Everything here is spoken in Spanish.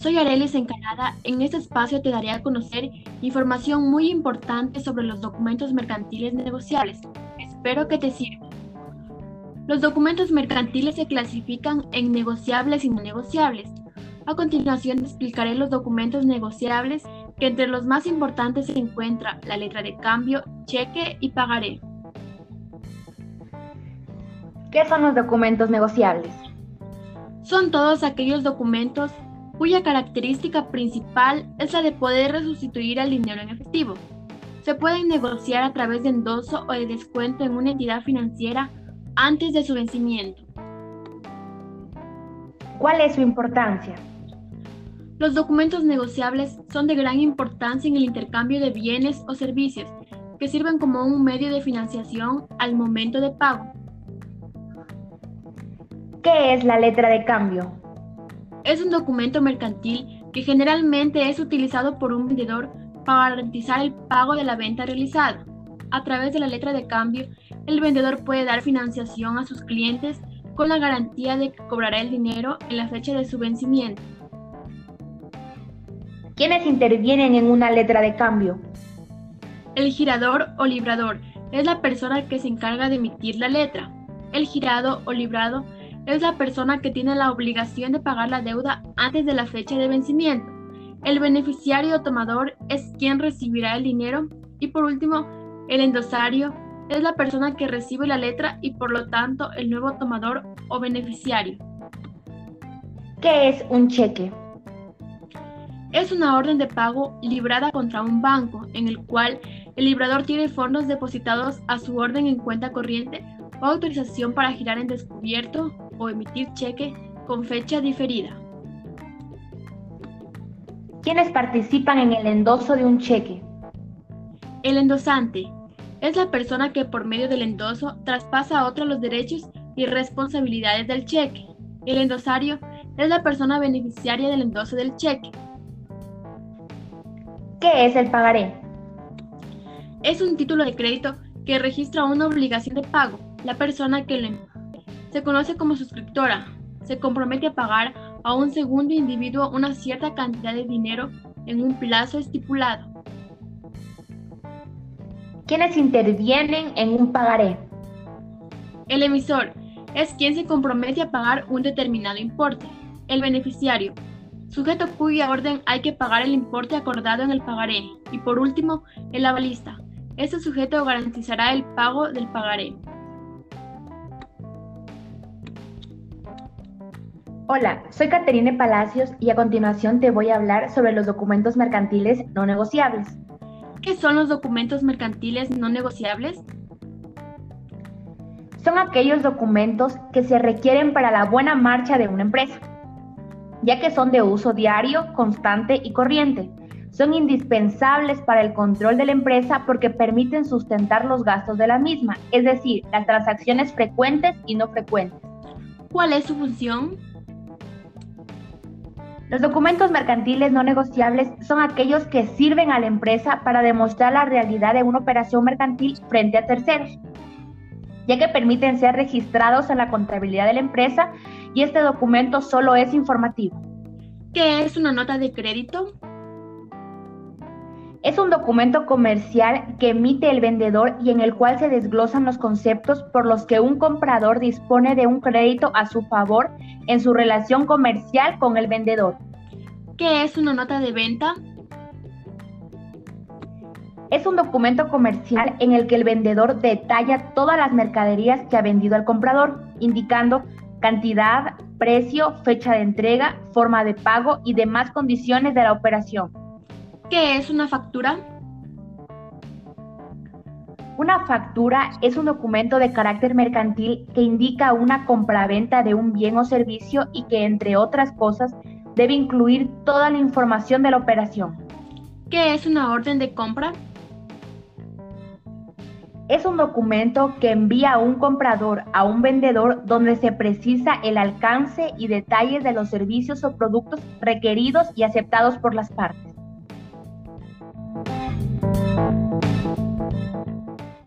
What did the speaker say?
soy Arelis Encanada. En este espacio te daré a conocer información muy importante sobre los documentos mercantiles negociables. Espero que te sirva. Los documentos mercantiles se clasifican en negociables y no negociables. A continuación explicaré los documentos negociables que entre los más importantes se encuentra la letra de cambio, cheque y pagaré. ¿Qué son los documentos negociables? Son todos aquellos documentos cuya característica principal es la de poder resustituir el dinero en efectivo. Se pueden negociar a través de endoso o de descuento en una entidad financiera antes de su vencimiento. ¿Cuál es su importancia? Los documentos negociables son de gran importancia en el intercambio de bienes o servicios que sirven como un medio de financiación al momento de pago. ¿Qué es la letra de cambio? Es un documento mercantil que generalmente es utilizado por un vendedor para garantizar el pago de la venta realizada. A través de la letra de cambio, el vendedor puede dar financiación a sus clientes con la garantía de que cobrará el dinero en la fecha de su vencimiento. ¿Quiénes intervienen en una letra de cambio? El girador o librador es la persona que se encarga de emitir la letra. El girado o librado es la persona que tiene la obligación de pagar la deuda antes de la fecha de vencimiento. El beneficiario o tomador es quien recibirá el dinero y por último, el endosario es la persona que recibe la letra y por lo tanto el nuevo tomador o beneficiario. ¿Qué es un cheque? Es una orden de pago librada contra un banco en el cual el librador tiene fondos depositados a su orden en cuenta corriente o autorización para girar en descubierto o emitir cheque con fecha diferida. ¿Quiénes participan en el endoso de un cheque? El endosante es la persona que por medio del endoso traspasa a otro los derechos y responsabilidades del cheque. El endosario es la persona beneficiaria del endoso del cheque. ¿Qué es el pagaré? Es un título de crédito que registra una obligación de pago. La persona que lo se conoce como suscriptora. Se compromete a pagar a un segundo individuo una cierta cantidad de dinero en un plazo estipulado. ¿Quiénes intervienen en un pagaré? El emisor es quien se compromete a pagar un determinado importe. El beneficiario, sujeto cuya orden hay que pagar el importe acordado en el pagaré. Y por último, el avalista. Este sujeto garantizará el pago del pagaré. Hola, soy Caterine Palacios y a continuación te voy a hablar sobre los documentos mercantiles no negociables. ¿Qué son los documentos mercantiles no negociables? Son aquellos documentos que se requieren para la buena marcha de una empresa, ya que son de uso diario, constante y corriente. Son indispensables para el control de la empresa porque permiten sustentar los gastos de la misma, es decir, las transacciones frecuentes y no frecuentes. ¿Cuál es su función? Los documentos mercantiles no negociables son aquellos que sirven a la empresa para demostrar la realidad de una operación mercantil frente a terceros, ya que permiten ser registrados en la contabilidad de la empresa y este documento solo es informativo. ¿Qué es una nota de crédito? Es un documento comercial que emite el vendedor y en el cual se desglosan los conceptos por los que un comprador dispone de un crédito a su favor en su relación comercial con el vendedor. ¿Qué es una nota de venta? Es un documento comercial en el que el vendedor detalla todas las mercaderías que ha vendido al comprador, indicando cantidad, precio, fecha de entrega, forma de pago y demás condiciones de la operación. ¿Qué es una factura? Una factura es un documento de carácter mercantil que indica una compraventa de un bien o servicio y que, entre otras cosas, debe incluir toda la información de la operación. ¿Qué es una orden de compra? Es un documento que envía a un comprador a un vendedor donde se precisa el alcance y detalles de los servicios o productos requeridos y aceptados por las partes.